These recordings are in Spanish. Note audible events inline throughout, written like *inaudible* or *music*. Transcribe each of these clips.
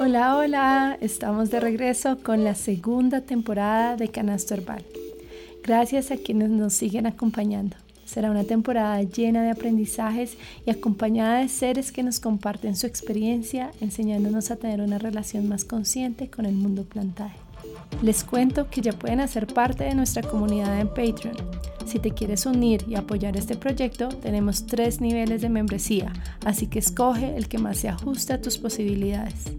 Hola, hola, estamos de regreso con la segunda temporada de Canasto Herbal. Gracias a quienes nos siguen acompañando. Será una temporada llena de aprendizajes y acompañada de seres que nos comparten su experiencia, enseñándonos a tener una relación más consciente con el mundo plantaje. Les cuento que ya pueden hacer parte de nuestra comunidad en Patreon. Si te quieres unir y apoyar este proyecto, tenemos tres niveles de membresía, así que escoge el que más se ajuste a tus posibilidades.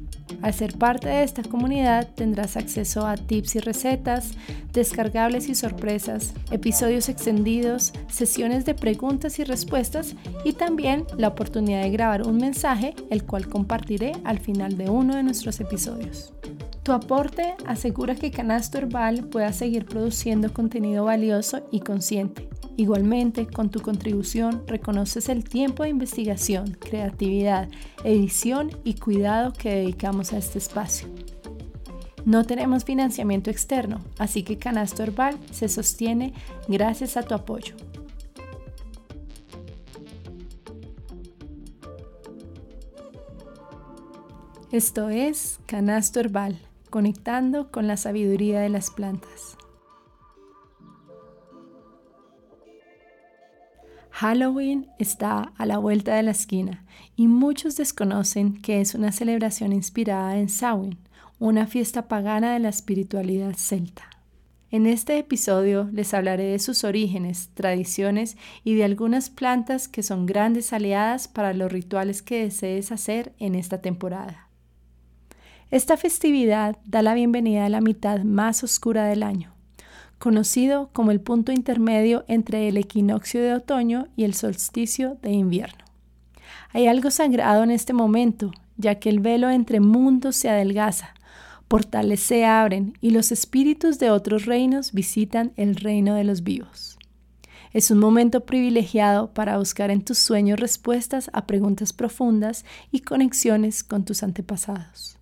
Al ser parte de esta comunidad tendrás acceso a tips y recetas, descargables y sorpresas, episodios extendidos, sesiones de preguntas y respuestas y también la oportunidad de grabar un mensaje el cual compartiré al final de uno de nuestros episodios. Tu aporte asegura que Canasto Herbal pueda seguir produciendo contenido valioso y consciente. Igualmente, con tu contribución reconoces el tiempo de investigación, creatividad, edición y cuidado que dedicamos a este espacio. No tenemos financiamiento externo, así que Canasto Herbal se sostiene gracias a tu apoyo. Esto es Canasto Herbal conectando con la sabiduría de las plantas. Halloween está a la vuelta de la esquina y muchos desconocen que es una celebración inspirada en Samhain, una fiesta pagana de la espiritualidad celta. En este episodio les hablaré de sus orígenes, tradiciones y de algunas plantas que son grandes aliadas para los rituales que desees hacer en esta temporada. Esta festividad da la bienvenida a la mitad más oscura del año, conocido como el punto intermedio entre el equinoccio de otoño y el solsticio de invierno. Hay algo sagrado en este momento, ya que el velo entre mundos se adelgaza, portales se abren y los espíritus de otros reinos visitan el reino de los vivos. Es un momento privilegiado para buscar en tus sueños respuestas a preguntas profundas y conexiones con tus antepasados.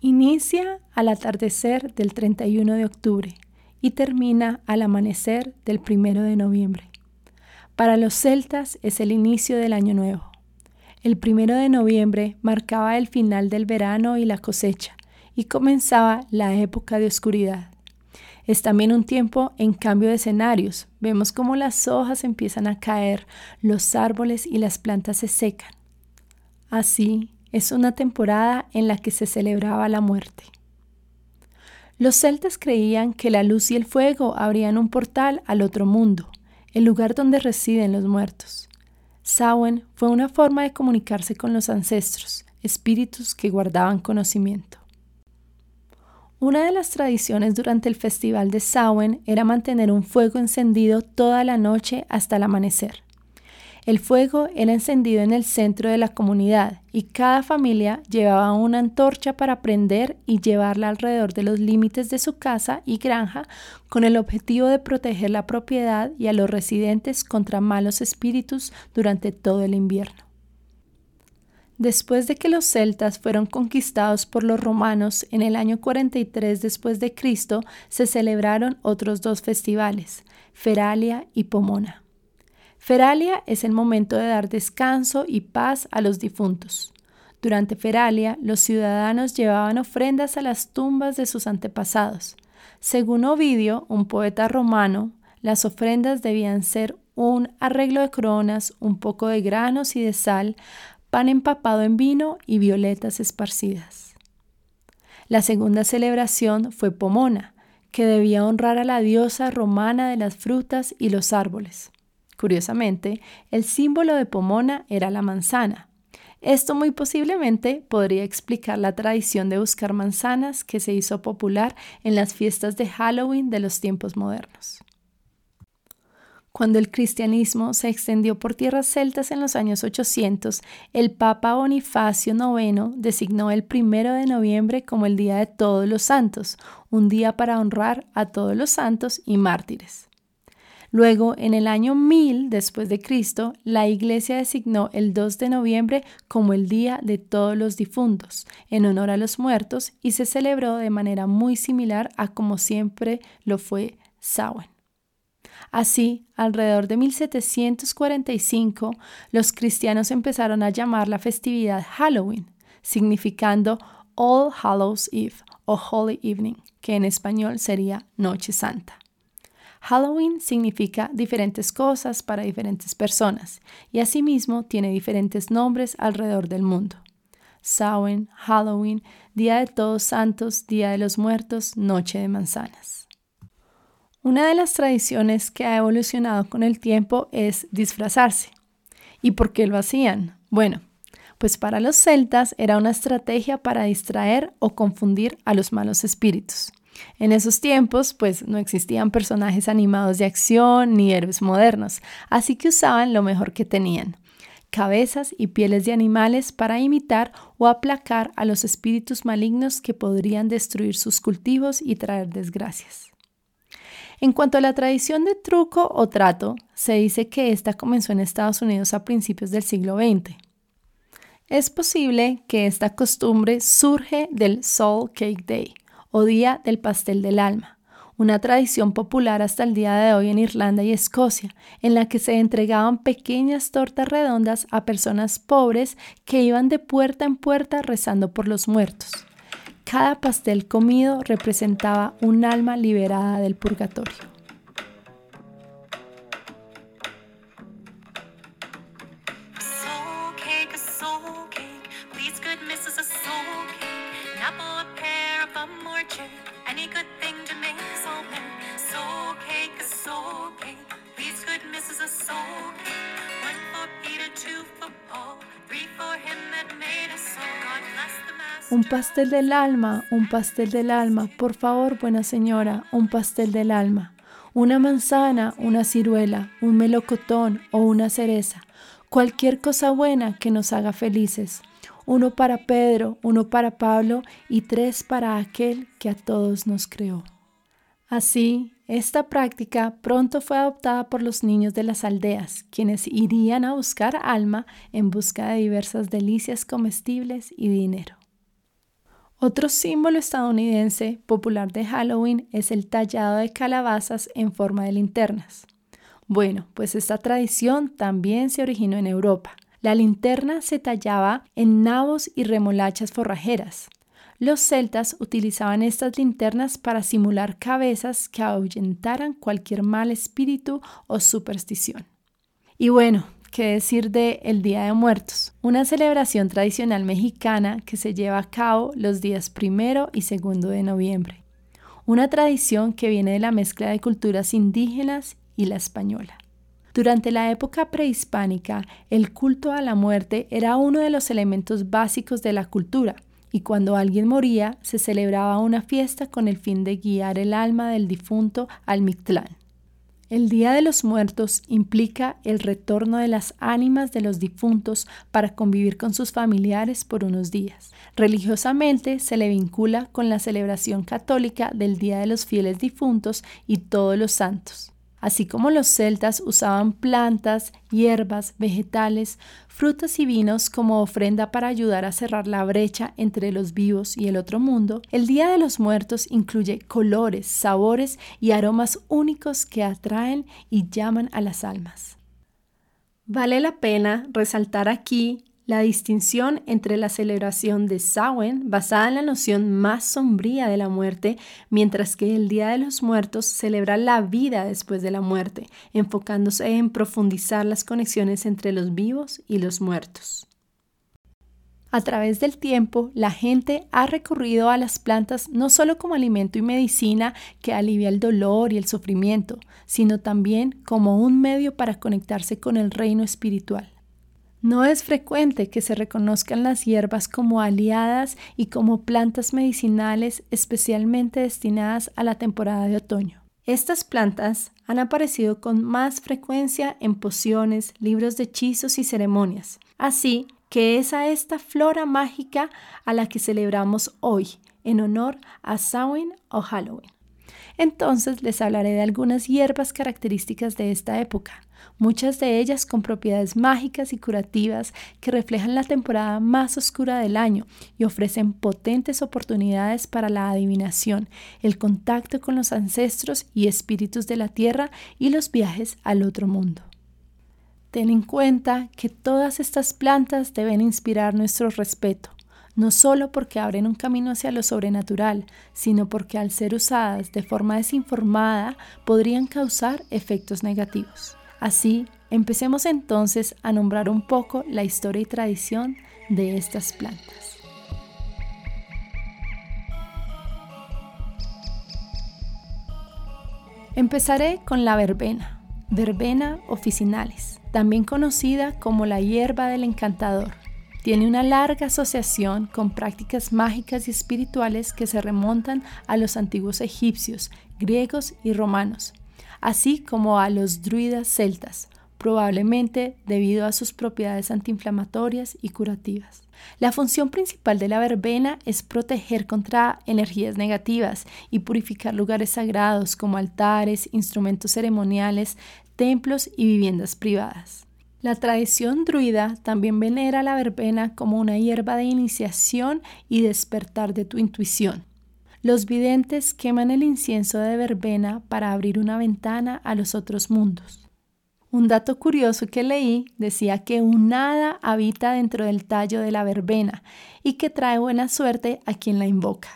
Inicia al atardecer del 31 de octubre y termina al amanecer del 1 de noviembre. Para los celtas es el inicio del año nuevo. El 1 de noviembre marcaba el final del verano y la cosecha y comenzaba la época de oscuridad. Es también un tiempo en cambio de escenarios. Vemos cómo las hojas empiezan a caer, los árboles y las plantas se secan. Así es una temporada en la que se celebraba la muerte. Los celtas creían que la luz y el fuego abrían un portal al otro mundo, el lugar donde residen los muertos. Samhain fue una forma de comunicarse con los ancestros, espíritus que guardaban conocimiento. Una de las tradiciones durante el festival de Samhain era mantener un fuego encendido toda la noche hasta el amanecer. El fuego era encendido en el centro de la comunidad y cada familia llevaba una antorcha para prender y llevarla alrededor de los límites de su casa y granja con el objetivo de proteger la propiedad y a los residentes contra malos espíritus durante todo el invierno. Después de que los celtas fueron conquistados por los romanos en el año 43 después de Cristo, se celebraron otros dos festivales, Feralia y Pomona. Feralia es el momento de dar descanso y paz a los difuntos. Durante Feralia, los ciudadanos llevaban ofrendas a las tumbas de sus antepasados. Según Ovidio, un poeta romano, las ofrendas debían ser un arreglo de coronas, un poco de granos y de sal, pan empapado en vino y violetas esparcidas. La segunda celebración fue Pomona, que debía honrar a la diosa romana de las frutas y los árboles. Curiosamente, el símbolo de Pomona era la manzana. Esto muy posiblemente podría explicar la tradición de buscar manzanas que se hizo popular en las fiestas de Halloween de los tiempos modernos. Cuando el cristianismo se extendió por tierras celtas en los años 800, el Papa Bonifacio IX designó el primero de noviembre como el Día de Todos los Santos, un día para honrar a todos los santos y mártires. Luego, en el año 1000 después de Cristo, la Iglesia designó el 2 de noviembre como el Día de todos los difuntos, en honor a los muertos, y se celebró de manera muy similar a como siempre lo fue Samhain. Así, alrededor de 1745, los cristianos empezaron a llamar la festividad Halloween. significando All Hallows Eve o Holy Evening, que en español sería Noche Santa. Halloween significa diferentes cosas para diferentes personas y asimismo tiene diferentes nombres alrededor del mundo. Samhain, Halloween, Día de Todos Santos, Día de los Muertos, Noche de Manzanas. Una de las tradiciones que ha evolucionado con el tiempo es disfrazarse. ¿Y por qué lo hacían? Bueno, pues para los celtas era una estrategia para distraer o confundir a los malos espíritus. En esos tiempos, pues no existían personajes animados de acción ni héroes modernos, así que usaban lo mejor que tenían, cabezas y pieles de animales para imitar o aplacar a los espíritus malignos que podrían destruir sus cultivos y traer desgracias. En cuanto a la tradición de truco o trato, se dice que esta comenzó en Estados Unidos a principios del siglo XX. Es posible que esta costumbre surge del Soul Cake Day, o Día del Pastel del Alma, una tradición popular hasta el día de hoy en Irlanda y Escocia, en la que se entregaban pequeñas tortas redondas a personas pobres que iban de puerta en puerta rezando por los muertos. Cada pastel comido representaba un alma liberada del purgatorio. Pastel del alma, un pastel del alma, por favor, buena señora, un pastel del alma. Una manzana, una ciruela, un melocotón o una cereza. Cualquier cosa buena que nos haga felices. Uno para Pedro, uno para Pablo y tres para aquel que a todos nos creó. Así, esta práctica pronto fue adoptada por los niños de las aldeas, quienes irían a buscar alma en busca de diversas delicias comestibles y dinero. Otro símbolo estadounidense popular de Halloween es el tallado de calabazas en forma de linternas. Bueno, pues esta tradición también se originó en Europa. La linterna se tallaba en nabos y remolachas forrajeras. Los celtas utilizaban estas linternas para simular cabezas que ahuyentaran cualquier mal espíritu o superstición. Y bueno, ¿Qué decir de el Día de Muertos? Una celebración tradicional mexicana que se lleva a cabo los días primero y segundo de noviembre. Una tradición que viene de la mezcla de culturas indígenas y la española. Durante la época prehispánica, el culto a la muerte era uno de los elementos básicos de la cultura, y cuando alguien moría se celebraba una fiesta con el fin de guiar el alma del difunto al Mictlán. El Día de los Muertos implica el retorno de las ánimas de los difuntos para convivir con sus familiares por unos días. Religiosamente se le vincula con la celebración católica del Día de los Fieles Difuntos y todos los santos. Así como los celtas usaban plantas, hierbas, vegetales, frutas y vinos como ofrenda para ayudar a cerrar la brecha entre los vivos y el otro mundo, el Día de los Muertos incluye colores, sabores y aromas únicos que atraen y llaman a las almas. Vale la pena resaltar aquí la distinción entre la celebración de Samhain, basada en la noción más sombría de la muerte, mientras que el Día de los Muertos celebra la vida después de la muerte, enfocándose en profundizar las conexiones entre los vivos y los muertos. A través del tiempo, la gente ha recurrido a las plantas no solo como alimento y medicina que alivia el dolor y el sufrimiento, sino también como un medio para conectarse con el reino espiritual. No es frecuente que se reconozcan las hierbas como aliadas y como plantas medicinales especialmente destinadas a la temporada de otoño. Estas plantas han aparecido con más frecuencia en pociones, libros de hechizos y ceremonias, así que es a esta flora mágica a la que celebramos hoy en honor a Samhain o Halloween. Entonces les hablaré de algunas hierbas características de esta época, muchas de ellas con propiedades mágicas y curativas que reflejan la temporada más oscura del año y ofrecen potentes oportunidades para la adivinación, el contacto con los ancestros y espíritus de la tierra y los viajes al otro mundo. Ten en cuenta que todas estas plantas deben inspirar nuestro respeto, no solo porque abren un camino hacia lo sobrenatural, sino porque al ser usadas de forma desinformada podrían causar efectos negativos. Así, empecemos entonces a nombrar un poco la historia y tradición de estas plantas. Empezaré con la verbena, verbena officinalis, también conocida como la hierba del encantador. Tiene una larga asociación con prácticas mágicas y espirituales que se remontan a los antiguos egipcios, griegos y romanos, así como a los druidas celtas, probablemente debido a sus propiedades antiinflamatorias y curativas. La función principal de la verbena es proteger contra energías negativas y purificar lugares sagrados como altares, instrumentos ceremoniales, templos y viviendas privadas. La tradición druida también venera la verbena como una hierba de iniciación y despertar de tu intuición. Los videntes queman el incienso de verbena para abrir una ventana a los otros mundos. Un dato curioso que leí decía que un hada habita dentro del tallo de la verbena y que trae buena suerte a quien la invoca.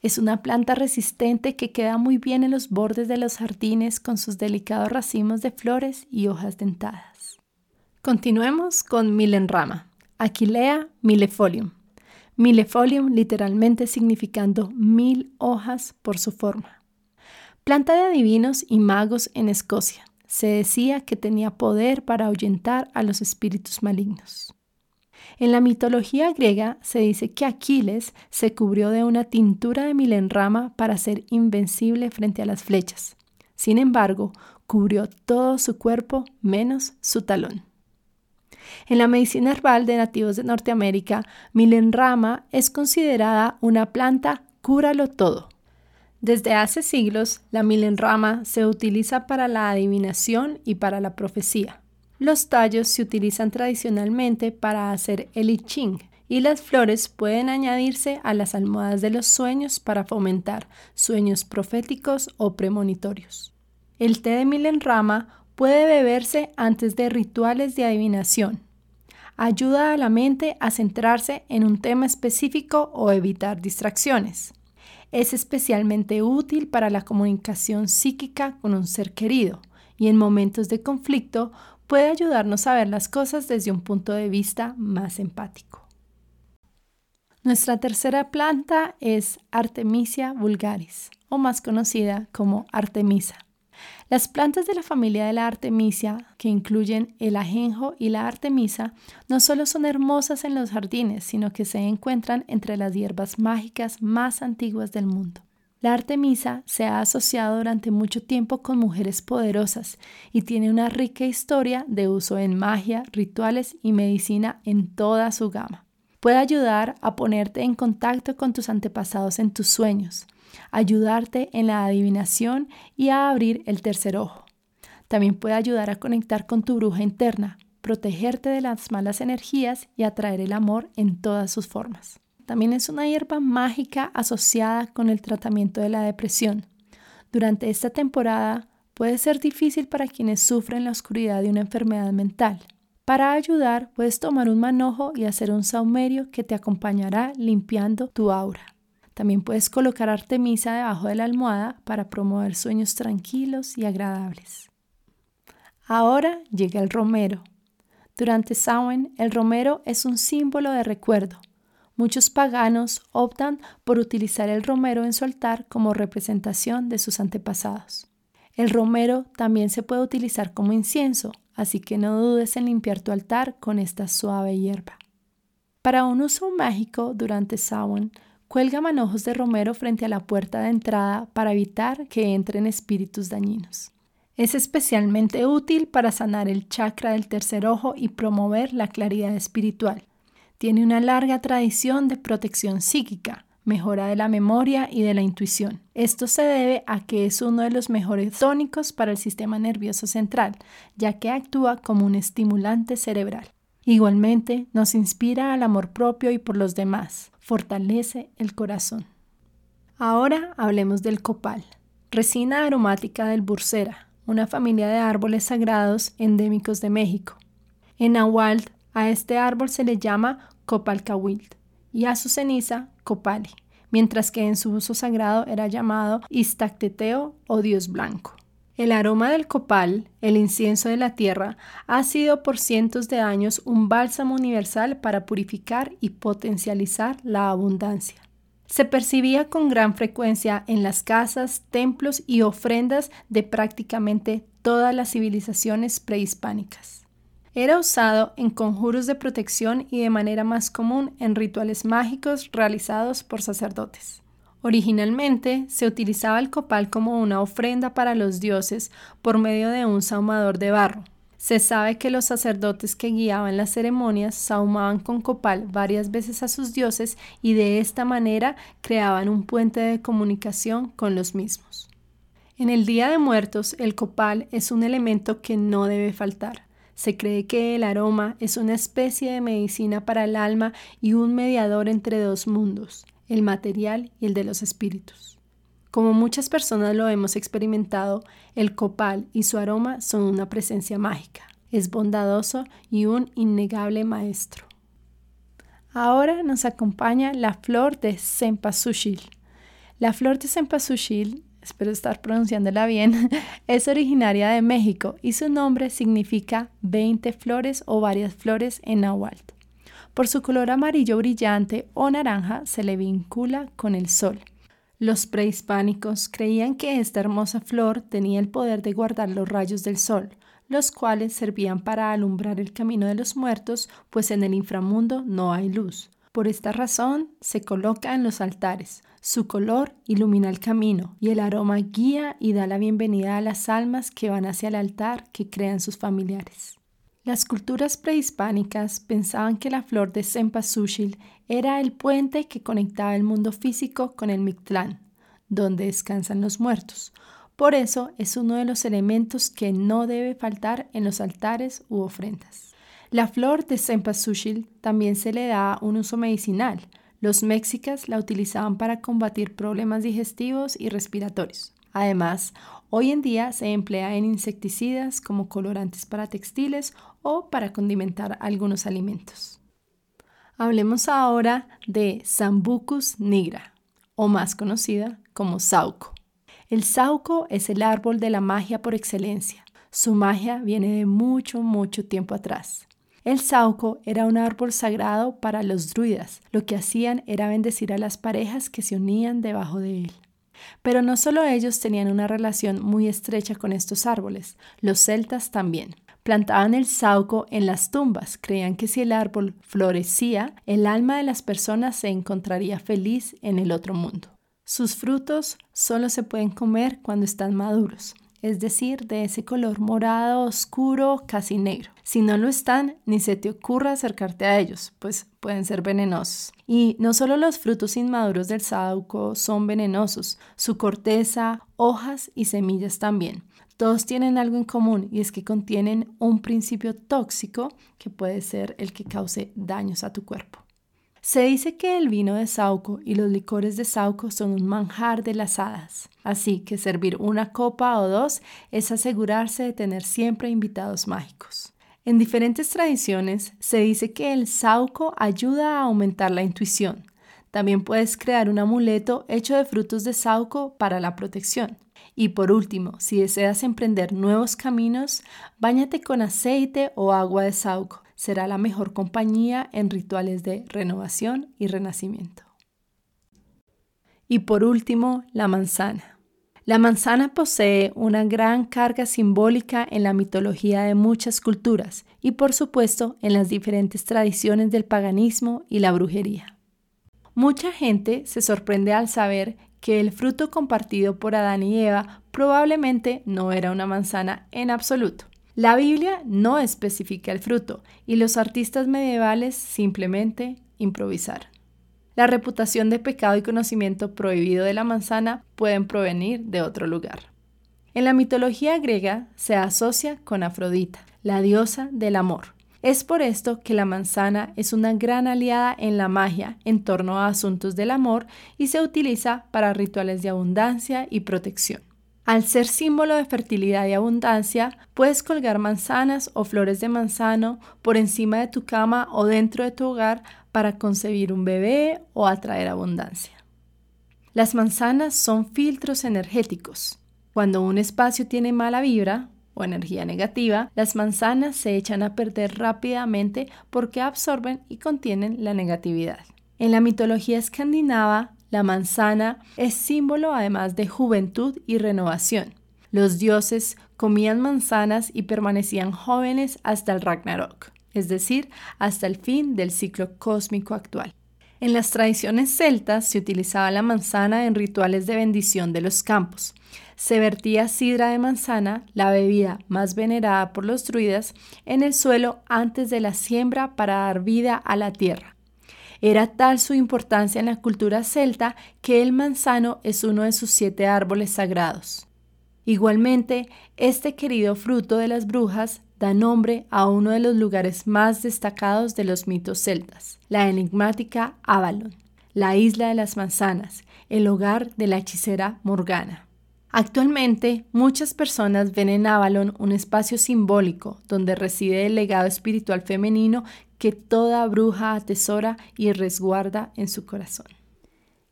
Es una planta resistente que queda muy bien en los bordes de los jardines con sus delicados racimos de flores y hojas dentadas. Continuemos con milenrama, Aquilea millefolium. Millefolium literalmente significando mil hojas por su forma. Planta de adivinos y magos en Escocia se decía que tenía poder para ahuyentar a los espíritus malignos. En la mitología griega se dice que Aquiles se cubrió de una tintura de milenrama para ser invencible frente a las flechas. Sin embargo, cubrió todo su cuerpo menos su talón. En la medicina herbal de nativos de Norteamérica, milenrama es considerada una planta cúralo todo. Desde hace siglos, la milenrama se utiliza para la adivinación y para la profecía. Los tallos se utilizan tradicionalmente para hacer el I y las flores pueden añadirse a las almohadas de los sueños para fomentar sueños proféticos o premonitorios. El té de milenrama puede beberse antes de rituales de adivinación. Ayuda a la mente a centrarse en un tema específico o evitar distracciones. Es especialmente útil para la comunicación psíquica con un ser querido y en momentos de conflicto puede ayudarnos a ver las cosas desde un punto de vista más empático. Nuestra tercera planta es Artemisia vulgaris, o más conocida como Artemisa. Las plantas de la familia de la artemisia, que incluyen el ajenjo y la artemisa, no solo son hermosas en los jardines, sino que se encuentran entre las hierbas mágicas más antiguas del mundo. La artemisa se ha asociado durante mucho tiempo con mujeres poderosas y tiene una rica historia de uso en magia, rituales y medicina en toda su gama. Puede ayudar a ponerte en contacto con tus antepasados en tus sueños, ayudarte en la adivinación y a abrir el tercer ojo. También puede ayudar a conectar con tu bruja interna, protegerte de las malas energías y atraer el amor en todas sus formas. También es una hierba mágica asociada con el tratamiento de la depresión. Durante esta temporada puede ser difícil para quienes sufren la oscuridad de una enfermedad mental. Para ayudar, puedes tomar un manojo y hacer un saumerio que te acompañará limpiando tu aura. También puedes colocar Artemisa debajo de la almohada para promover sueños tranquilos y agradables. Ahora llega el romero. Durante Samhain, el romero es un símbolo de recuerdo. Muchos paganos optan por utilizar el romero en su altar como representación de sus antepasados. El romero también se puede utilizar como incienso, así que no dudes en limpiar tu altar con esta suave hierba. Para un uso mágico durante Samhain, Cuelga manojos de romero frente a la puerta de entrada para evitar que entren espíritus dañinos. Es especialmente útil para sanar el chakra del tercer ojo y promover la claridad espiritual. Tiene una larga tradición de protección psíquica, mejora de la memoria y de la intuición. Esto se debe a que es uno de los mejores tónicos para el sistema nervioso central, ya que actúa como un estimulante cerebral. Igualmente, nos inspira al amor propio y por los demás, fortalece el corazón. Ahora hablemos del copal, resina aromática del bursera, una familia de árboles sagrados endémicos de México. En Nahuatl, a este árbol se le llama copalcahuitl y a su ceniza copali, mientras que en su uso sagrado era llamado istacteteo o dios blanco. El aroma del copal, el incienso de la tierra, ha sido por cientos de años un bálsamo universal para purificar y potencializar la abundancia. Se percibía con gran frecuencia en las casas, templos y ofrendas de prácticamente todas las civilizaciones prehispánicas. Era usado en conjuros de protección y de manera más común en rituales mágicos realizados por sacerdotes. Originalmente se utilizaba el copal como una ofrenda para los dioses por medio de un saumador de barro. Se sabe que los sacerdotes que guiaban las ceremonias saumaban con copal varias veces a sus dioses y de esta manera creaban un puente de comunicación con los mismos. En el Día de Muertos, el copal es un elemento que no debe faltar. Se cree que el aroma es una especie de medicina para el alma y un mediador entre dos mundos, el material y el de los espíritus. Como muchas personas lo hemos experimentado, el copal y su aroma son una presencia mágica. Es bondadoso y un innegable maestro. Ahora nos acompaña la flor de cempasúchil. La flor de cempasúchil, espero estar pronunciándola bien, *laughs* es originaria de México y su nombre significa 20 flores o varias flores en náhuatl. Por su color amarillo brillante o naranja se le vincula con el sol. Los prehispánicos creían que esta hermosa flor tenía el poder de guardar los rayos del sol, los cuales servían para alumbrar el camino de los muertos, pues en el inframundo no hay luz. Por esta razón se coloca en los altares. Su color ilumina el camino y el aroma guía y da la bienvenida a las almas que van hacia el altar que crean sus familiares. Las culturas prehispánicas pensaban que la flor de cempasúchil era el puente que conectaba el mundo físico con el Mictlán, donde descansan los muertos. Por eso es uno de los elementos que no debe faltar en los altares u ofrendas. La flor de cempasúchil también se le da un uso medicinal. Los mexicas la utilizaban para combatir problemas digestivos y respiratorios. Además, hoy en día se emplea en insecticidas como colorantes para textiles o para condimentar algunos alimentos. Hablemos ahora de Sambucus nigra, o más conocida como sauco. El sauco es el árbol de la magia por excelencia. Su magia viene de mucho, mucho tiempo atrás. El sauco era un árbol sagrado para los druidas. Lo que hacían era bendecir a las parejas que se unían debajo de él. Pero no solo ellos tenían una relación muy estrecha con estos árboles, los celtas también. Plantaban el sauco en las tumbas, creían que si el árbol florecía, el alma de las personas se encontraría feliz en el otro mundo. Sus frutos solo se pueden comer cuando están maduros, es decir, de ese color morado oscuro, casi negro. Si no lo están, ni se te ocurra acercarte a ellos, pues pueden ser venenosos. Y no solo los frutos inmaduros del sauco son venenosos, su corteza, hojas y semillas también. Todos tienen algo en común y es que contienen un principio tóxico que puede ser el que cause daños a tu cuerpo. Se dice que el vino de Sauco y los licores de Sauco son un manjar de las hadas, así que servir una copa o dos es asegurarse de tener siempre invitados mágicos. En diferentes tradiciones se dice que el Sauco ayuda a aumentar la intuición. También puedes crear un amuleto hecho de frutos de Sauco para la protección. Y por último, si deseas emprender nuevos caminos, báñate con aceite o agua de sauco. Será la mejor compañía en rituales de renovación y renacimiento. Y por último, la manzana. La manzana posee una gran carga simbólica en la mitología de muchas culturas y por supuesto en las diferentes tradiciones del paganismo y la brujería. Mucha gente se sorprende al saber que el fruto compartido por Adán y Eva probablemente no era una manzana en absoluto. La Biblia no especifica el fruto y los artistas medievales simplemente improvisaron. La reputación de pecado y conocimiento prohibido de la manzana pueden provenir de otro lugar. En la mitología griega se asocia con Afrodita, la diosa del amor, es por esto que la manzana es una gran aliada en la magia en torno a asuntos del amor y se utiliza para rituales de abundancia y protección. Al ser símbolo de fertilidad y abundancia, puedes colgar manzanas o flores de manzano por encima de tu cama o dentro de tu hogar para concebir un bebé o atraer abundancia. Las manzanas son filtros energéticos. Cuando un espacio tiene mala vibra o energía negativa, las manzanas se echan a perder rápidamente porque absorben y contienen la negatividad. En la mitología escandinava, la manzana es símbolo además de juventud y renovación. Los dioses comían manzanas y permanecían jóvenes hasta el Ragnarok, es decir, hasta el fin del ciclo cósmico actual. En las tradiciones celtas se utilizaba la manzana en rituales de bendición de los campos. Se vertía sidra de manzana, la bebida más venerada por los druidas, en el suelo antes de la siembra para dar vida a la tierra. Era tal su importancia en la cultura celta que el manzano es uno de sus siete árboles sagrados. Igualmente, este querido fruto de las brujas da nombre a uno de los lugares más destacados de los mitos celtas, la enigmática Avalon, la isla de las manzanas, el hogar de la hechicera Morgana. Actualmente, muchas personas ven en Avalon un espacio simbólico donde reside el legado espiritual femenino que toda bruja atesora y resguarda en su corazón.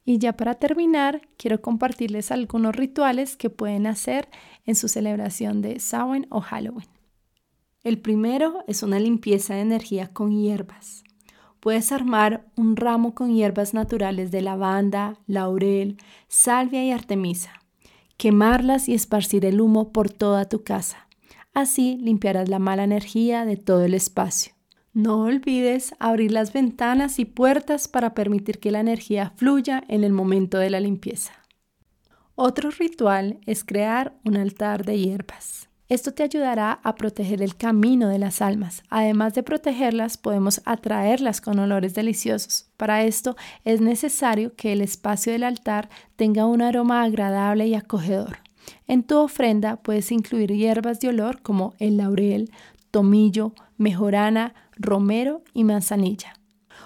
Y ya para terminar, quiero compartirles algunos rituales que pueden hacer en su celebración de Samhain o Halloween. El primero es una limpieza de energía con hierbas. Puedes armar un ramo con hierbas naturales de lavanda, laurel, salvia y artemisa. Quemarlas y esparcir el humo por toda tu casa. Así limpiarás la mala energía de todo el espacio. No olvides abrir las ventanas y puertas para permitir que la energía fluya en el momento de la limpieza. Otro ritual es crear un altar de hierbas. Esto te ayudará a proteger el camino de las almas. Además de protegerlas, podemos atraerlas con olores deliciosos. Para esto es necesario que el espacio del altar tenga un aroma agradable y acogedor. En tu ofrenda puedes incluir hierbas de olor como el laurel, tomillo, mejorana, romero y manzanilla.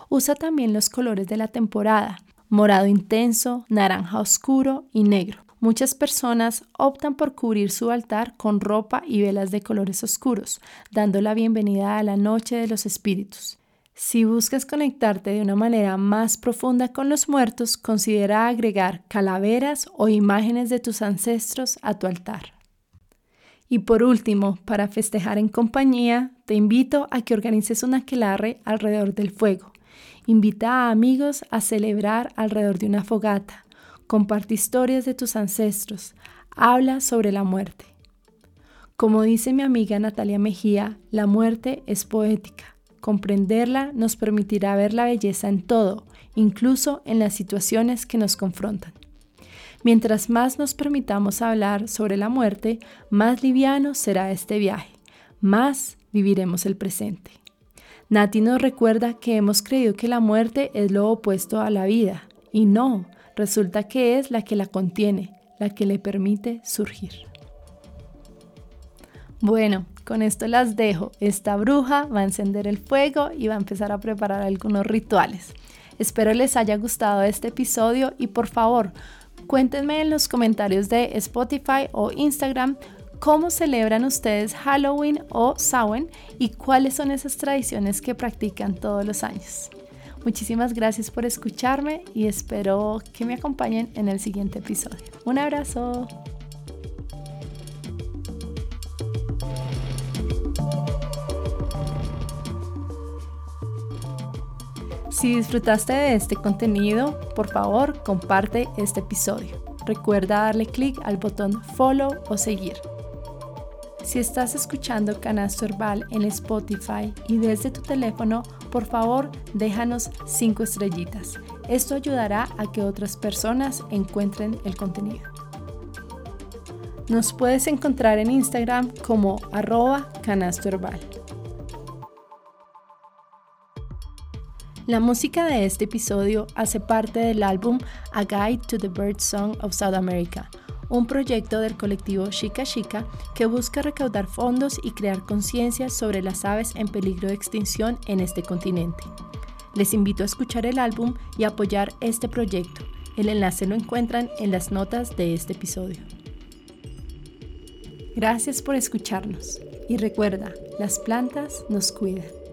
Usa también los colores de la temporada, morado intenso, naranja oscuro y negro. Muchas personas optan por cubrir su altar con ropa y velas de colores oscuros, dando la bienvenida a la noche de los espíritus. Si buscas conectarte de una manera más profunda con los muertos, considera agregar calaveras o imágenes de tus ancestros a tu altar. Y por último, para festejar en compañía, te invito a que organices un aquelarre alrededor del fuego. Invita a amigos a celebrar alrededor de una fogata comparte historias de tus ancestros, habla sobre la muerte. Como dice mi amiga Natalia Mejía, la muerte es poética. Comprenderla nos permitirá ver la belleza en todo, incluso en las situaciones que nos confrontan. Mientras más nos permitamos hablar sobre la muerte, más liviano será este viaje, más viviremos el presente. Nati nos recuerda que hemos creído que la muerte es lo opuesto a la vida, y no, resulta que es la que la contiene, la que le permite surgir. Bueno, con esto las dejo. Esta bruja va a encender el fuego y va a empezar a preparar algunos rituales. Espero les haya gustado este episodio y por favor, cuéntenme en los comentarios de Spotify o Instagram cómo celebran ustedes Halloween o Samhain y cuáles son esas tradiciones que practican todos los años. Muchísimas gracias por escucharme y espero que me acompañen en el siguiente episodio. Un abrazo. Si disfrutaste de este contenido, por favor comparte este episodio. Recuerda darle clic al botón follow o seguir. Si estás escuchando Canasto Herbal en Spotify y desde tu teléfono, por favor déjanos 5 estrellitas. Esto ayudará a que otras personas encuentren el contenido. Nos puedes encontrar en Instagram como arroba canasto herbal. La música de este episodio hace parte del álbum A Guide to the Bird Song of South America, un proyecto del colectivo Chica Chica que busca recaudar fondos y crear conciencia sobre las aves en peligro de extinción en este continente. Les invito a escuchar el álbum y apoyar este proyecto. El enlace lo encuentran en las notas de este episodio. Gracias por escucharnos y recuerda, las plantas nos cuidan.